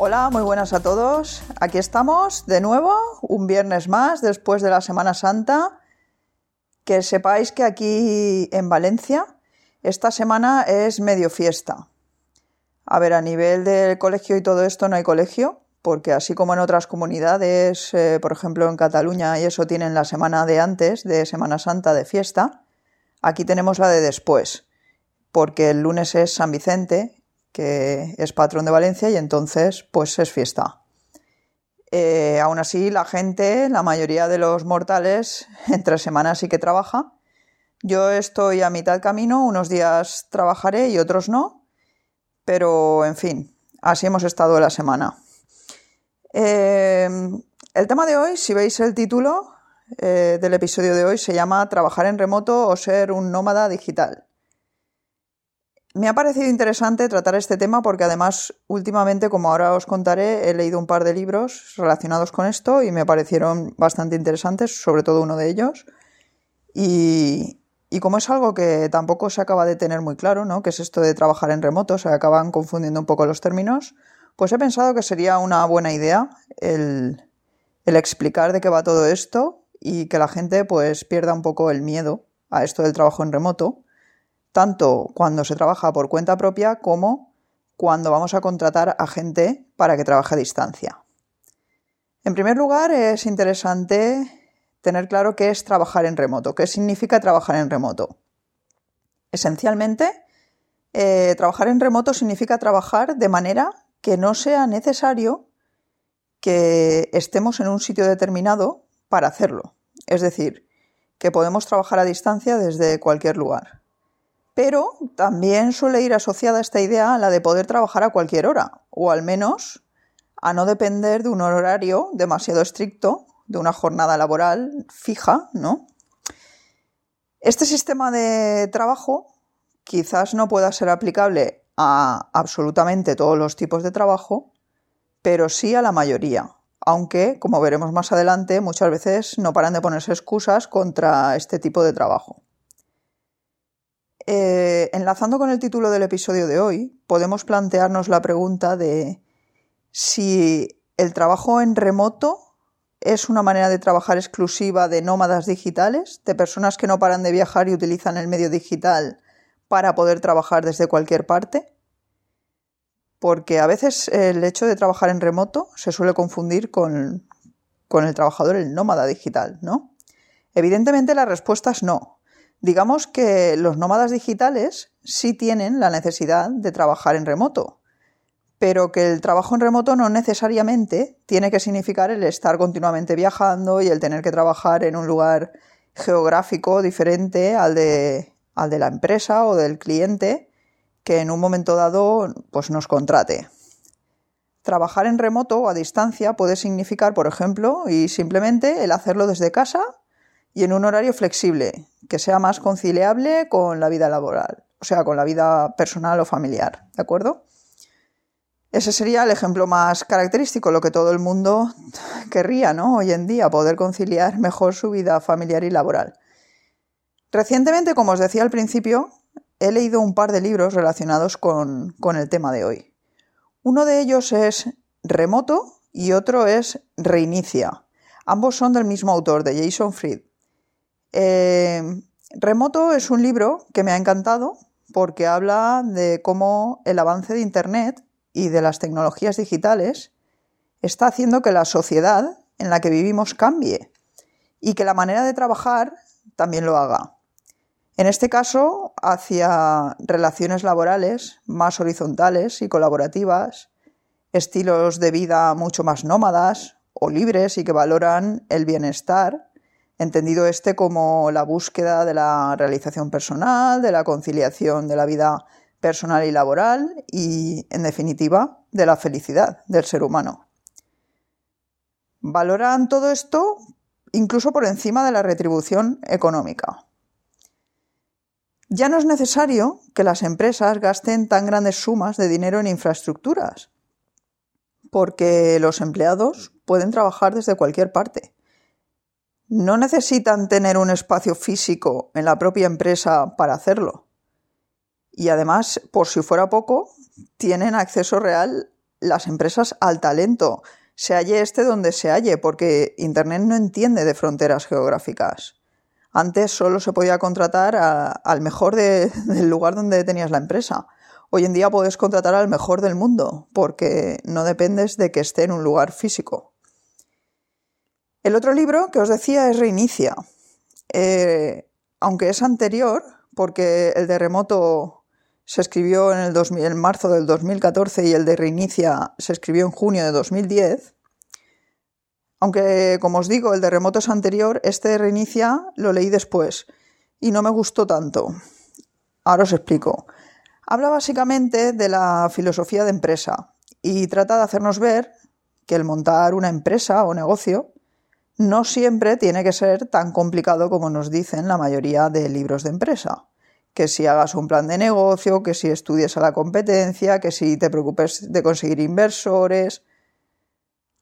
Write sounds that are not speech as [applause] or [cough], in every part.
Hola, muy buenas a todos. Aquí estamos de nuevo, un viernes más después de la Semana Santa. Que sepáis que aquí en Valencia esta semana es medio fiesta. A ver, a nivel del colegio y todo esto no hay colegio, porque así como en otras comunidades, eh, por ejemplo en Cataluña y eso tienen la semana de antes, de Semana Santa de fiesta, aquí tenemos la de después, porque el lunes es San Vicente que es patrón de Valencia y entonces pues es fiesta. Eh, aún así, la gente, la mayoría de los mortales, [laughs] entre semanas sí que trabaja. Yo estoy a mitad camino, unos días trabajaré y otros no, pero en fin, así hemos estado la semana. Eh, el tema de hoy, si veis el título eh, del episodio de hoy, se llama Trabajar en remoto o ser un nómada digital. Me ha parecido interesante tratar este tema porque además últimamente, como ahora os contaré, he leído un par de libros relacionados con esto y me parecieron bastante interesantes, sobre todo uno de ellos. Y, como es algo que tampoco se acaba de tener muy claro, ¿no? Que es esto de trabajar en remoto, se acaban confundiendo un poco los términos, pues he pensado que sería una buena idea el, el explicar de qué va todo esto y que la gente pues pierda un poco el miedo a esto del trabajo en remoto tanto cuando se trabaja por cuenta propia como cuando vamos a contratar a gente para que trabaje a distancia. En primer lugar, es interesante tener claro qué es trabajar en remoto, qué significa trabajar en remoto. Esencialmente, eh, trabajar en remoto significa trabajar de manera que no sea necesario que estemos en un sitio determinado para hacerlo. Es decir, que podemos trabajar a distancia desde cualquier lugar. Pero también suele ir asociada esta idea a la de poder trabajar a cualquier hora, o al menos a no depender de un horario demasiado estricto, de una jornada laboral fija, ¿no? Este sistema de trabajo quizás no pueda ser aplicable a absolutamente todos los tipos de trabajo, pero sí a la mayoría, aunque, como veremos más adelante, muchas veces no paran de ponerse excusas contra este tipo de trabajo. Eh, enlazando con el título del episodio de hoy, podemos plantearnos la pregunta de si el trabajo en remoto es una manera de trabajar exclusiva de nómadas digitales, de personas que no paran de viajar y utilizan el medio digital para poder trabajar desde cualquier parte. Porque a veces el hecho de trabajar en remoto se suele confundir con, con el trabajador, el nómada digital, ¿no? Evidentemente la respuesta es no. Digamos que los nómadas digitales sí tienen la necesidad de trabajar en remoto, pero que el trabajo en remoto no necesariamente tiene que significar el estar continuamente viajando y el tener que trabajar en un lugar geográfico diferente al de, al de la empresa o del cliente que en un momento dado pues, nos contrate. Trabajar en remoto o a distancia puede significar, por ejemplo, y simplemente el hacerlo desde casa y en un horario flexible, que sea más conciliable con la vida laboral, o sea, con la vida personal o familiar, ¿de acuerdo? Ese sería el ejemplo más característico, lo que todo el mundo [laughs] querría, ¿no? Hoy en día, poder conciliar mejor su vida familiar y laboral. Recientemente, como os decía al principio, he leído un par de libros relacionados con, con el tema de hoy. Uno de ellos es Remoto y otro es Reinicia. Ambos son del mismo autor, de Jason Fried. Eh, Remoto es un libro que me ha encantado porque habla de cómo el avance de Internet y de las tecnologías digitales está haciendo que la sociedad en la que vivimos cambie y que la manera de trabajar también lo haga. En este caso, hacia relaciones laborales más horizontales y colaborativas, estilos de vida mucho más nómadas o libres y que valoran el bienestar entendido este como la búsqueda de la realización personal, de la conciliación de la vida personal y laboral y, en definitiva, de la felicidad del ser humano. Valoran todo esto incluso por encima de la retribución económica. Ya no es necesario que las empresas gasten tan grandes sumas de dinero en infraestructuras, porque los empleados pueden trabajar desde cualquier parte. No necesitan tener un espacio físico en la propia empresa para hacerlo. Y además, por si fuera poco, tienen acceso real las empresas al talento, se halle este donde se halle, porque Internet no entiende de fronteras geográficas. Antes solo se podía contratar al mejor [laughs] del lugar donde tenías la empresa. Hoy en día puedes contratar al mejor del mundo, porque no dependes de que esté en un lugar físico. El otro libro que os decía es Reinicia. Eh, aunque es anterior, porque el de Remoto se escribió en, el en marzo del 2014 y el de Reinicia se escribió en junio de 2010, aunque, como os digo, el de Remoto es anterior, este de Reinicia lo leí después y no me gustó tanto. Ahora os explico. Habla básicamente de la filosofía de empresa y trata de hacernos ver que el montar una empresa o negocio no siempre tiene que ser tan complicado como nos dicen la mayoría de libros de empresa. Que si hagas un plan de negocio, que si estudies a la competencia, que si te preocupes de conseguir inversores.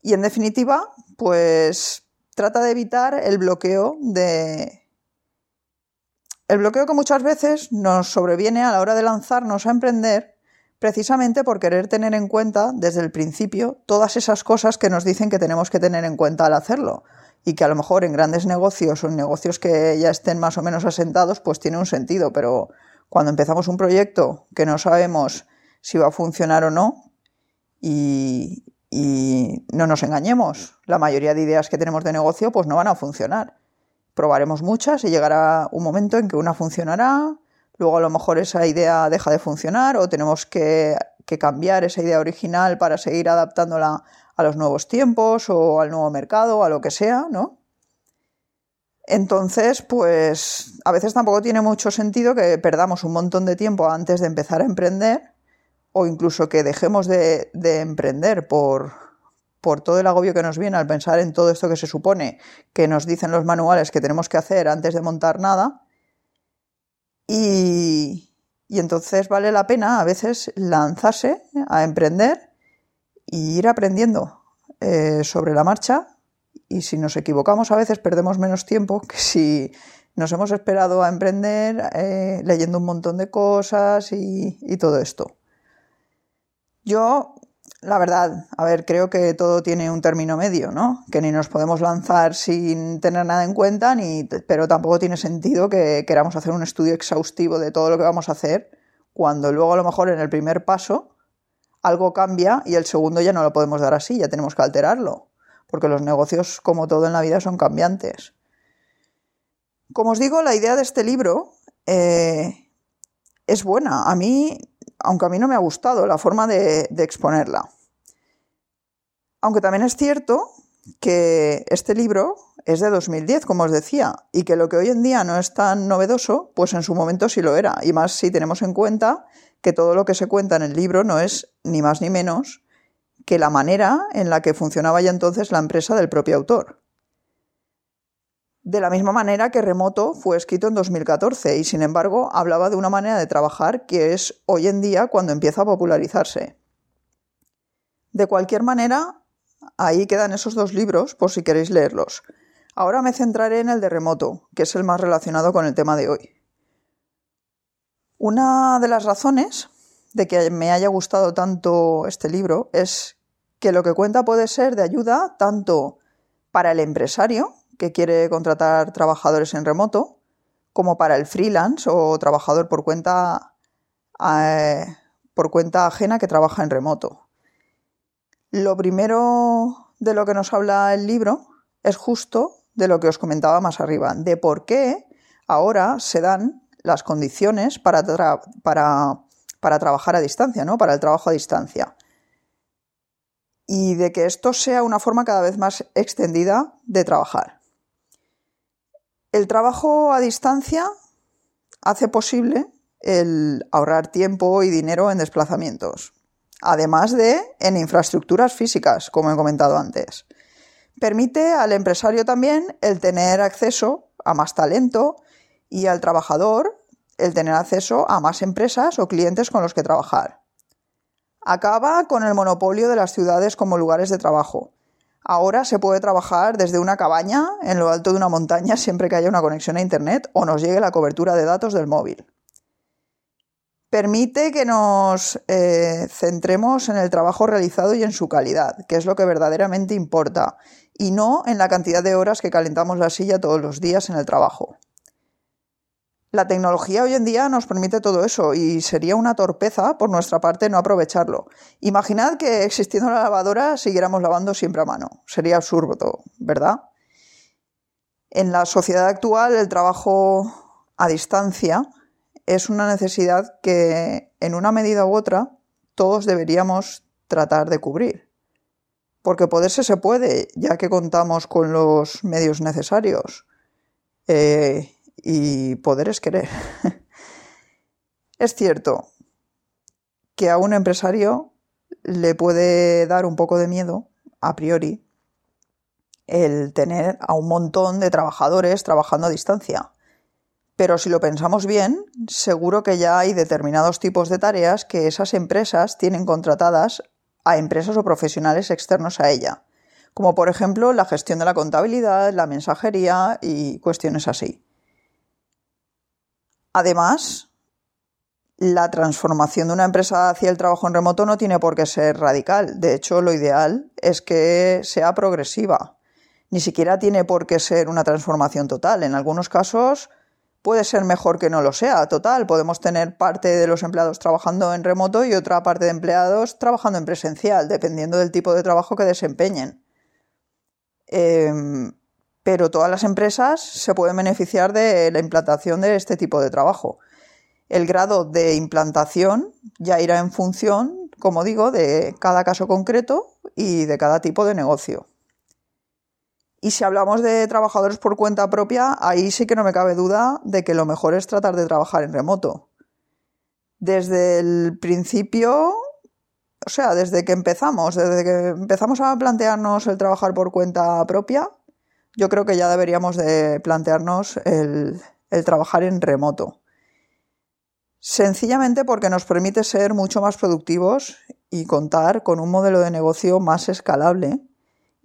Y en definitiva, pues trata de evitar el bloqueo de... El bloqueo que muchas veces nos sobreviene a la hora de lanzarnos a emprender precisamente por querer tener en cuenta desde el principio todas esas cosas que nos dicen que tenemos que tener en cuenta al hacerlo y que a lo mejor en grandes negocios o en negocios que ya estén más o menos asentados pues tiene un sentido, pero cuando empezamos un proyecto que no sabemos si va a funcionar o no y, no nos engañemos, la mayoría de ideas que tenemos de negocio pues no van a funcionar. Probaremos muchas y llegará un momento en que una funcionará, luego a lo mejor esa idea deja de funcionar o tenemos que, que cambiar esa idea original para seguir adaptándola a los nuevos tiempos o al nuevo mercado, a lo que sea, ¿no? Entonces, pues a veces tampoco tiene mucho sentido que perdamos un montón de tiempo antes de empezar a emprender o incluso que dejemos de, emprender por, por todo el agobio que nos viene al pensar en todo esto que se supone que nos dicen los manuales que tenemos que hacer antes de montar nada. Y, y entonces vale la pena a veces lanzarse a emprender e ir aprendiendo eh, sobre la marcha. Y si nos equivocamos a veces perdemos menos tiempo [laughs] que si nos hemos esperado a emprender eh, leyendo un montón de cosas y todo esto. Yo, la verdad, a ver, creo que todo tiene un término medio, ¿no? Que ni nos podemos lanzar sin tener nada en cuenta, ni, pero tampoco tiene sentido que queramos hacer un estudio exhaustivo de todo lo que vamos a hacer, cuando luego a lo mejor en el primer paso algo cambia y el segundo ya no lo podemos dar así, ya tenemos que alterarlo, porque los negocios, como todo en la vida, son cambiantes. Como os digo, la idea de este libro eh, es buena. A mí aunque a mí no me ha gustado la forma de, exponerla. Aunque también es cierto que este libro es de 2010, como os decía, y que lo que hoy en día no es tan novedoso, pues en su momento sí lo era, y más si tenemos en cuenta que todo lo que se cuenta en el libro no es ni más ni menos que la manera en la que funcionaba ya entonces la empresa del propio autor de la misma manera que Remoto fue escrito en 2014 y sin embargo hablaba de una manera de trabajar que es hoy en día cuando empieza a popularizarse. De cualquier manera, ahí quedan esos dos libros por si queréis leerlos. Ahora me centraré en el de Remoto, que es el más relacionado con el tema de hoy. Una de las razones de que me haya gustado tanto este libro es que lo que cuenta puede ser de ayuda tanto para el empresario, que quiere contratar trabajadores en remoto, como para el freelance o trabajador por cuenta, eh, por cuenta ajena que trabaja en remoto. Lo primero de lo que nos habla el libro es justo de lo que os comentaba más arriba, de por qué ahora se dan las condiciones para, para, trabajar a distancia, ¿no? para el trabajo a distancia y de que esto sea una forma cada vez más extendida de trabajar. El trabajo a distancia hace posible el ahorrar tiempo y dinero en desplazamientos, además de en infraestructuras físicas, como he comentado antes. Permite al empresario también el tener acceso a más talento y al trabajador el tener acceso a más empresas o clientes con los que trabajar. Acaba con el monopolio de las ciudades como lugares de trabajo. Ahora se puede trabajar desde una cabaña en lo alto de una montaña siempre que haya una conexión a Internet o nos llegue la cobertura de datos del móvil. Permite que nos eh, centremos en el trabajo realizado y en su calidad, que es lo que verdaderamente importa, y no en la cantidad de horas que calentamos la silla todos los días en el trabajo. La tecnología hoy en día nos permite todo eso y sería una torpeza por nuestra parte no aprovecharlo. Imaginad que existiendo la lavadora siguiéramos lavando siempre a mano. Sería absurdo, ¿verdad? En la sociedad actual el trabajo a distancia es una necesidad que en una medida u otra todos deberíamos tratar de cubrir. Porque poderse se puede, ya que contamos con los medios necesarios. Eh, y poder es querer. [laughs] es cierto que a un empresario le puede dar un poco de miedo, a priori, el tener a un montón de trabajadores trabajando a distancia. Pero si lo pensamos bien, seguro que ya hay determinados tipos de tareas que esas empresas tienen contratadas a empresas o profesionales externos a ella, como por ejemplo la gestión de la contabilidad, la mensajería y cuestiones así. Además, la transformación de una empresa hacia el trabajo en remoto no tiene por qué ser radical. De hecho, lo ideal es que sea progresiva. Ni siquiera tiene por qué ser una transformación total. En algunos casos puede ser mejor que no lo sea. Total, podemos tener parte de los empleados trabajando en remoto y otra parte de empleados trabajando en presencial, dependiendo del tipo de trabajo que desempeñen. Em, pero todas las empresas se pueden beneficiar de la implantación de este tipo de trabajo. El grado de implantación ya irá en función, como digo, de cada caso concreto y de cada tipo de negocio. Y si hablamos de trabajadores por cuenta propia, ahí sí que no me cabe duda de que lo mejor es tratar de trabajar en remoto. Desde el principio, o sea, desde que empezamos, desde que empezamos a plantearnos el trabajar por cuenta propia, yo creo que ya deberíamos de plantearnos el, trabajar en remoto. Sencillamente porque nos permite ser mucho más productivos y contar con un modelo de negocio más escalable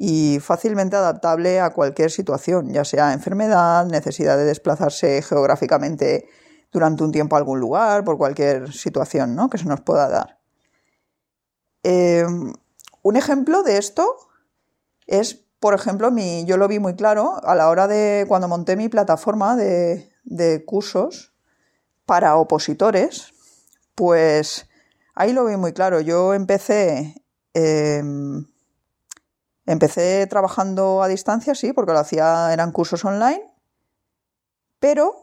y fácilmente adaptable a cualquier situación, ya sea enfermedad, necesidad de desplazarse geográficamente durante un tiempo a algún lugar, por cualquier situación ¿no? que se nos pueda dar. Eh, un ejemplo de esto es por ejemplo, mi, yo lo vi muy claro a la hora de cuando monté mi plataforma de, cursos para opositores, pues ahí lo vi muy claro. Yo empecé, em, empecé trabajando a distancia, sí, porque lo hacía, eran cursos online, pero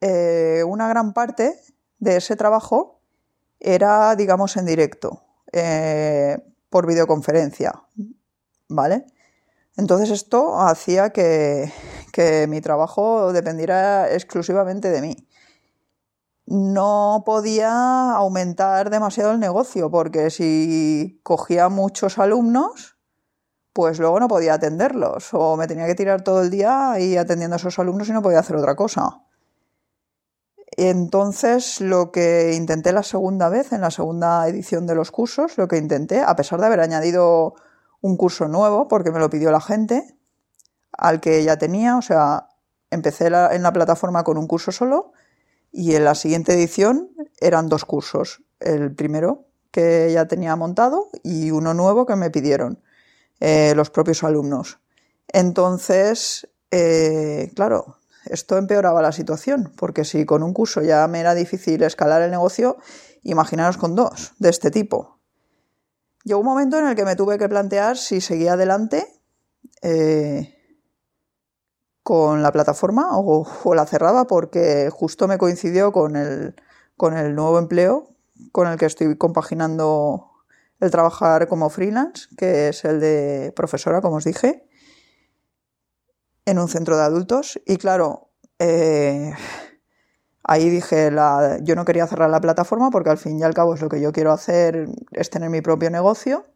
eh, una gran parte de ese trabajo era, digamos, en directo, eh, por videoconferencia, ¿vale? Entonces esto hacía que, mi trabajo dependiera exclusivamente de mí. No podía aumentar demasiado el negocio porque si cogía muchos alumnos, pues luego no podía atenderlos o me tenía que tirar todo el día ahí atendiendo a esos alumnos y no podía hacer otra cosa. Entonces, lo que intenté la segunda vez, en la segunda edición de los cursos, lo que intenté, a pesar de haber añadido un curso nuevo porque me lo pidió la gente, al que ya tenía, o sea, empecé en la plataforma con un curso solo y en la siguiente edición eran dos cursos. El primero que ya tenía montado y uno nuevo que me pidieron eh, los propios alumnos. Entonces, eh, claro, esto empeoraba la situación, porque si con un curso ya me era difícil escalar el negocio, imaginaros con dos de este tipo. Llegó un momento en el que me tuve que plantear si seguía adelante eh, con la plataforma o, la cerraba porque justo me coincidió con el, con el nuevo empleo con el que estoy compaginando el trabajar como freelance, que es el de profesora, como os dije, en un centro de adultos. Y claro, eh, Ahí dije, la, yo no quería cerrar la plataforma porque al fin y al cabo es lo que yo quiero hacer, es tener mi propio negocio.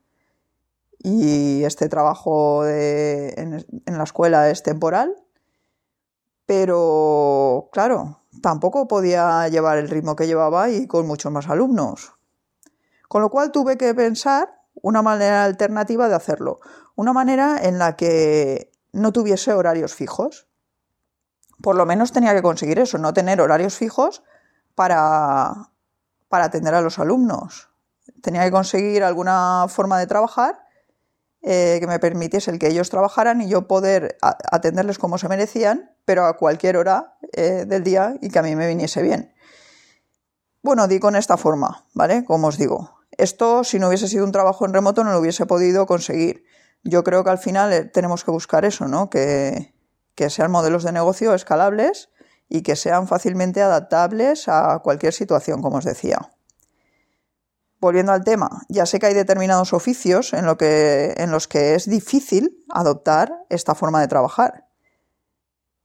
y este trabajo en, la escuela es temporal, pero claro, tampoco podía llevar el ritmo que llevaba y con muchos más alumnos. Con lo cual tuve que pensar una manera alternativa de hacerlo, una manera en la que no tuviese horarios fijos. Por lo menos tenía que conseguir eso, no tener horarios fijos para, para atender a los alumnos. Tenía que conseguir alguna forma de trabajar eh, que me permitiese el que ellos trabajaran y yo poder atenderles como se merecían, pero a cualquier hora eh, del día y que a mí me viniese bien. Bueno, di con esta forma, ¿vale? Como os digo. Esto, si no hubiese sido un trabajo en remoto, no lo hubiese podido conseguir. Yo creo que al final eh, tenemos que buscar eso, ¿no? Que, que sean modelos de negocio escalables y que sean fácilmente adaptables a cualquier situación, como os decía volviendo al tema, ya sé que hay determinados oficios en, en los que es difícil adoptar esta forma de trabajar.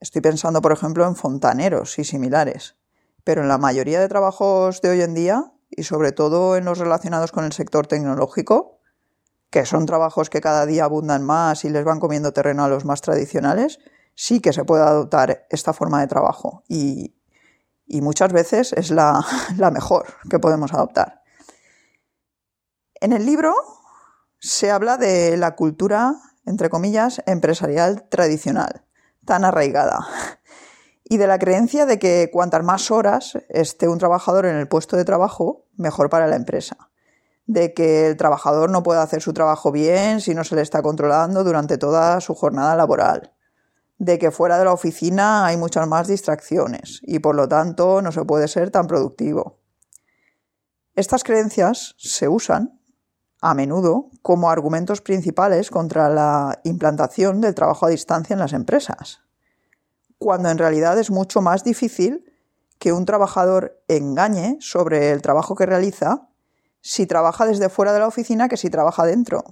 Estoy pensando, por ejemplo, en fontaneros y similares. Pero en la mayoría de trabajos de hoy en día, y sobre todo en los relacionados con el sector tecnológico, que son trabajos que cada día abundan más y les van comiendo terreno a los más tradicionales, sí que se puede adoptar esta forma de trabajo. Y, muchas veces es [laughs] la mejor que podemos adoptar. En el libro se habla de la cultura, entre comillas, empresarial tradicional, tan arraigada, y de la creencia de que cuantas más horas esté un trabajador en el puesto de trabajo, mejor para la empresa. De que el trabajador no puede hacer su trabajo bien si no se le está controlando durante toda su jornada laboral. De que fuera de la oficina hay muchas más distracciones y por lo tanto no se puede ser tan productivo. Estas creencias se usan a menudo como argumentos principales contra la implantación del trabajo a distancia en las empresas, cuando en realidad es mucho más difícil que un trabajador engañe sobre el trabajo que realiza si trabaja desde fuera de la oficina que si trabaja dentro.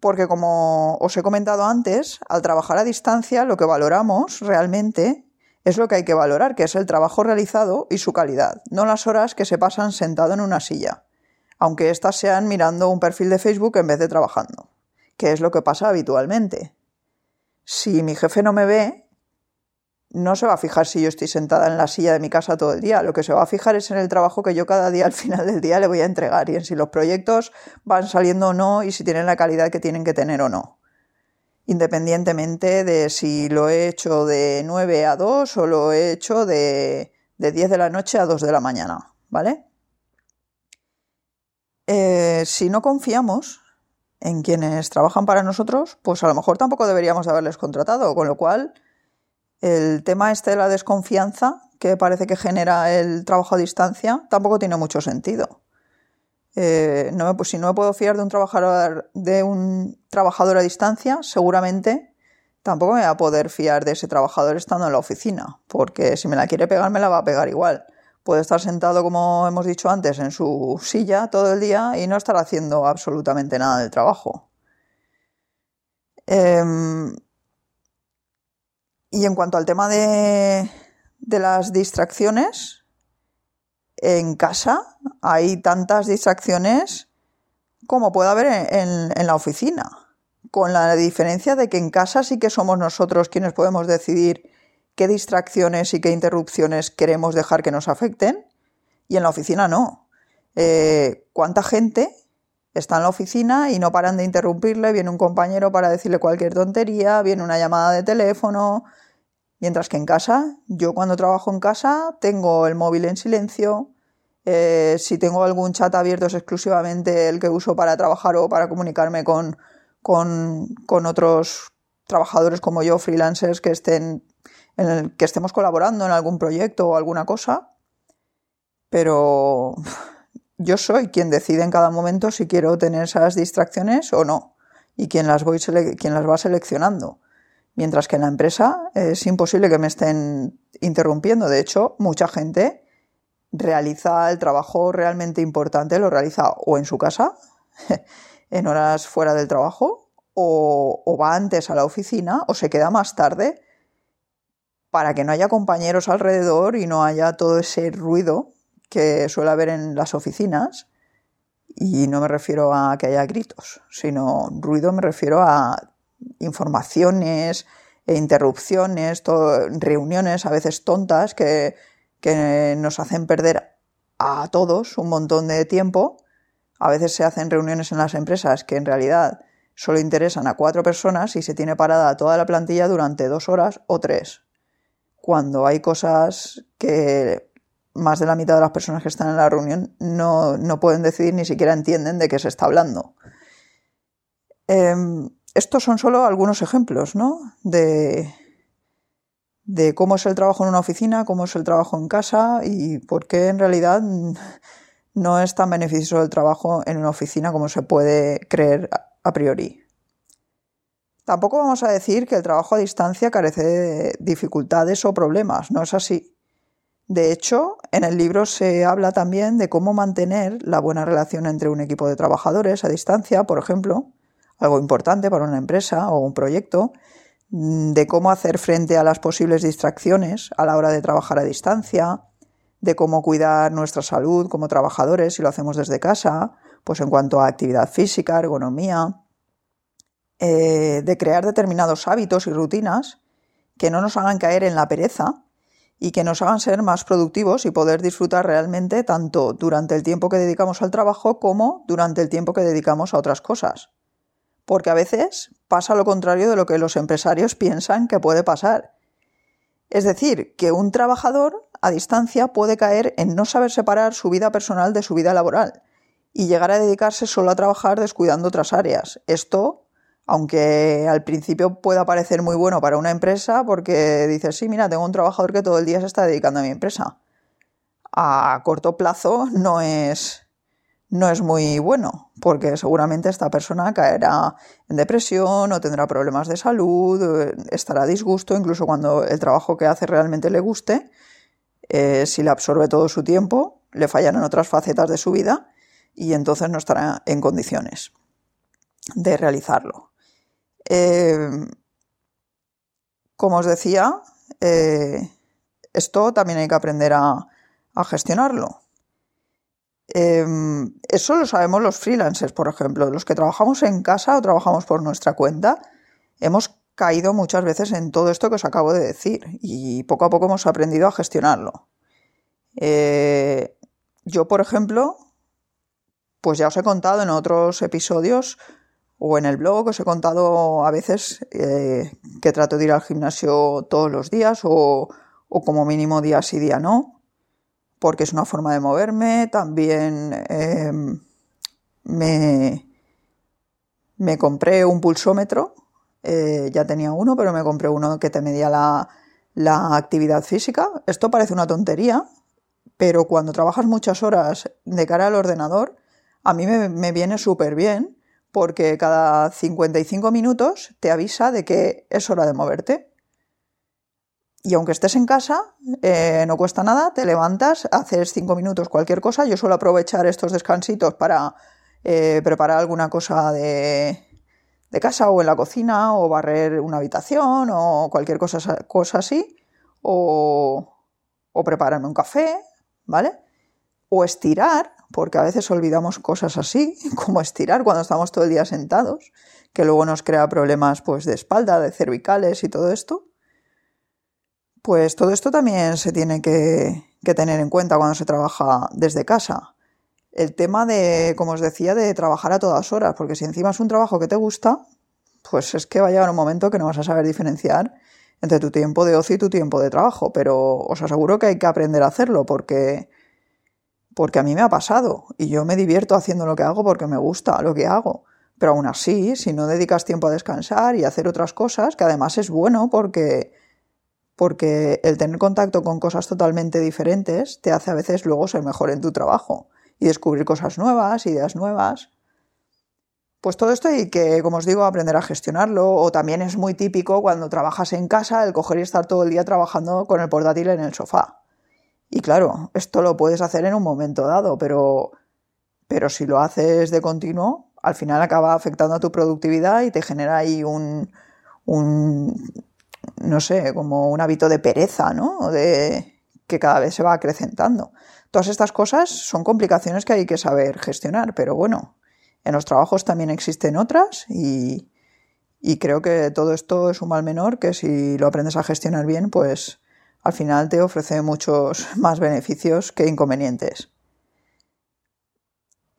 Porque como os he comentado antes, al trabajar a distancia lo que valoramos realmente es lo que hay que valorar, que es el trabajo realizado y su calidad, no las horas que se pasan sentado en una silla aunque éstas sean mirando un perfil de Facebook en vez de trabajando, que es lo que pasa habitualmente. Si mi jefe no me ve, no se va a fijar si yo estoy sentada en la silla de mi casa todo el día, lo que se va a fijar es en el trabajo que yo cada día al [laughs] final del día le voy a entregar y en si los proyectos van saliendo o no y si tienen la calidad que tienen que tener o no. Independientemente de si lo he hecho de 9 a 2 o lo he hecho de, de 10 de la noche a 2 de la mañana, ¿vale? Eh, si no confiamos en quienes trabajan para nosotros, pues a lo mejor tampoco deberíamos haberles contratado, con lo cual el tema este de la desconfianza que parece que genera el trabajo a distancia tampoco tiene mucho sentido. Eh, no pues si no me puedo fiar de un trabajador de un trabajador a distancia, seguramente tampoco me voy a poder fiar de ese trabajador estando en la oficina, porque si me la quiere pegar me la va a pegar igual puede estar sentado, como hemos dicho antes, en su silla todo el día y no estar haciendo absolutamente nada del trabajo. Em, y en cuanto al tema de, las distracciones, en casa hay tantas distracciones como puede haber en la oficina, con la diferencia de que en casa sí que somos nosotros quienes podemos decidir qué distracciones y qué interrupciones queremos dejar que nos afecten y en la oficina no. Eh, ¿Cuánta gente está en la oficina y no paran de interrumpirle? Viene un compañero para decirle cualquier tontería, viene una llamada de teléfono. Mientras que en casa, yo cuando trabajo en casa tengo el móvil en silencio. Eh, si tengo algún chat abierto es exclusivamente el que uso para trabajar o para comunicarme con, con, otros trabajadores como yo, freelancers que estén en el que estemos colaborando en algún proyecto o alguna cosa, pero [sighs] yo soy quien decide en cada momento si quiero tener esas distracciones o no, y quien las, voy quien las va seleccionando. Mientras que en la empresa es imposible que me estén interrumpiendo. De hecho, mucha gente realiza el trabajo realmente importante, lo realiza o en su casa, [laughs] en horas fuera del trabajo, o, va antes a la oficina, o se queda más tarde para que no haya compañeros alrededor y no haya todo ese ruido que suele haber en las oficinas Y no me refiero a que haya gritos, sino ruido me refiero a informaciones, e interrupciones, reuniones a veces tontas que, que nos hacen perder a todos un montón de tiempo. A veces se hacen reuniones en las empresas que en realidad solo interesan a cuatro personas y se tiene parada toda la plantilla durante dos horas o tres. Cuando hay cosas que más de la mitad de las personas que están en la reunión no, no pueden decidir ni siquiera entienden de qué se está hablando. Em, estos son solo algunos ejemplos, ¿no? De, de cómo es el trabajo en una oficina, cómo es el trabajo en casa y por qué en realidad no es tan beneficioso el trabajo en una oficina como se puede creer a priori. Tampoco vamos a decir que el trabajo a distancia carece de dificultades o problemas, no es así. De hecho, en el libro se habla también de cómo mantener la buena relación entre un equipo de trabajadores a distancia, por ejemplo, algo importante para una empresa o un proyecto, mm, de cómo hacer frente a las posibles distracciones a la hora de trabajar a distancia, de cómo cuidar nuestra salud como trabajadores si lo hacemos desde casa, pues en cuanto a actividad física, ergonomía, eh, de crear determinados hábitos y rutinas que no nos hagan caer en la pereza y que nos hagan ser más productivos y poder disfrutar realmente tanto durante el tiempo que dedicamos al trabajo como durante el tiempo que dedicamos a otras cosas porque a veces pasa lo contrario de lo que los empresarios piensan que puede pasar. Es decir, que un trabajador a distancia puede caer en no saber separar su vida personal de su vida laboral y llegar a dedicarse solo a trabajar descuidando otras áreas. Esto, aunque al principio pueda parecer muy bueno para una empresa, porque dices, sí, mira, tengo un trabajador que todo el día se está dedicando a mi empresa. A corto plazo no es no es muy bueno, porque seguramente esta persona caerá en depresión o tendrá problemas de salud, eh, estará a disgusto, incluso cuando el trabajo que hace realmente le guste, eh, si le absorbe todo su tiempo, le fallarán otras facetas de su vida y entonces no estará en condiciones de realizarlo. Eh, como os decía, esto también hay que aprender a gestionarlo Em, eso lo sabemos los freelancers, por ejemplo. Los que trabajamos en casa o trabajamos por nuestra cuenta, hemos caído muchas veces en todo esto que os acabo de decir y poco a poco hemos aprendido a gestionarlo. Eh, yo, por ejemplo, pues ya os he contado en otros episodios o en el blog, os he contado a veces eh, que trato de ir al gimnasio todos los días o, o como mínimo día sí, día no porque es una forma de moverme. También em, me, me, compré un pulsómetro, eh, ya tenía uno, pero me compré uno que te medía la, actividad física. Esto parece una tontería, pero cuando trabajas muchas horas de cara al ordenador, a mí me, me viene súper bien porque cada 55 minutos te avisa de que es hora de moverte. Y aunque estés en casa, eh, no cuesta nada, te levantas, haces cinco minutos cualquier cosa. Yo suelo aprovechar estos descansitos para eh, preparar alguna cosa de, casa o en la cocina o barrer una habitación o cualquier cosa, cosa así. O, o prepararme un café, ¿vale? O estirar, porque a veces olvidamos cosas así, [laughs] como estirar cuando estamos todo el día sentados, que luego nos crea problemas pues, de espalda, de cervicales y todo esto. Pues todo esto también se tiene que, tener en cuenta cuando se trabaja desde casa. El tema de, como os decía, de trabajar a todas horas, porque si encima es un trabajo que te gusta, pues es que va a llegar un momento que no vas a saber diferenciar entre tu tiempo de ocio y tu tiempo de trabajo, pero os aseguro que hay que aprender a hacerlo porque porque a mí me ha pasado y yo me divierto haciendo lo que hago porque me gusta lo que hago. Pero aún así, si no dedicas tiempo a descansar y a hacer otras cosas, que además es bueno porque porque el tener contacto con cosas totalmente diferentes te hace a veces luego ser mejor en tu trabajo y descubrir cosas nuevas, ideas nuevas. Pues todo esto hay que, como os digo, aprender a gestionarlo. O también es muy típico cuando trabajas en casa el coger y estar todo el día trabajando con el portátil en el sofá. Y claro, esto lo puedes hacer en un momento dado, pero, pero si lo haces de continuo, al final acaba afectando a tu productividad y te genera ahí un, un no sé, como un hábito de pereza, ¿no? De que cada vez se va acrecentando. Todas estas cosas son complicaciones que hay que saber gestionar, pero bueno, en los trabajos también existen otras y, y creo que todo esto es un mal menor que si lo aprendes a gestionar bien, pues al final te ofrece muchos [laughs] más beneficios que inconvenientes.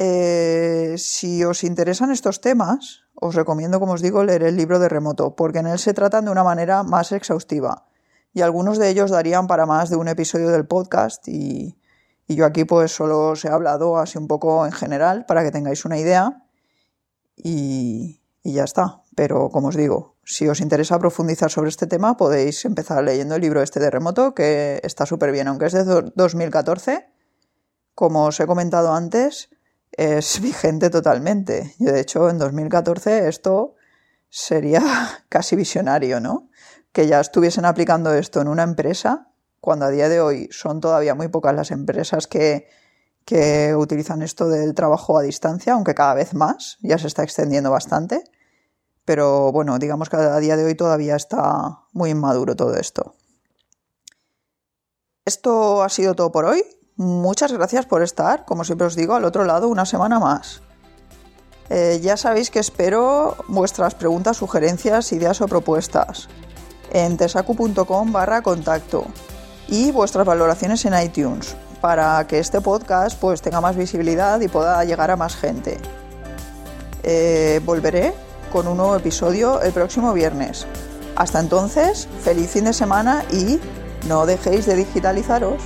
Eh, si os interesan estos temas, os recomiendo, como os digo, leer el libro de remoto, porque en él se tratan de una manera más exhaustiva y algunos de ellos darían para más de un episodio del podcast y, yo aquí pues solo os he hablado así un poco en general para que tengáis una idea y, y ya está. Pero como os digo, si os interesa profundizar sobre este tema podéis empezar leyendo el libro este de remoto que está súper bien, aunque es de 2014. Como os he comentado antes, es [laughs] vigente totalmente. Yo, de hecho, en 2014 esto sería [laughs] casi visionario, ¿no? Que ya estuviesen aplicando esto en una empresa, cuando a día de hoy son todavía muy pocas las empresas que, que utilizan esto del trabajo a distancia, aunque cada vez más, ya se está extendiendo bastante. Pero bueno, digamos que a día de hoy todavía está muy inmaduro todo esto. Esto ha sido todo por hoy. Muchas gracias por estar, como siempre os digo, al otro lado una semana más. Eh, ya sabéis que espero vuestras preguntas, sugerencias, ideas o propuestas en tesacu.com barra contacto y vuestras valoraciones en iTunes para que este podcast pues tenga más visibilidad y pueda llegar a más gente. Eh, volveré con un nuevo episodio el próximo viernes. Hasta entonces, feliz fin de semana y no dejéis de digitalizaros.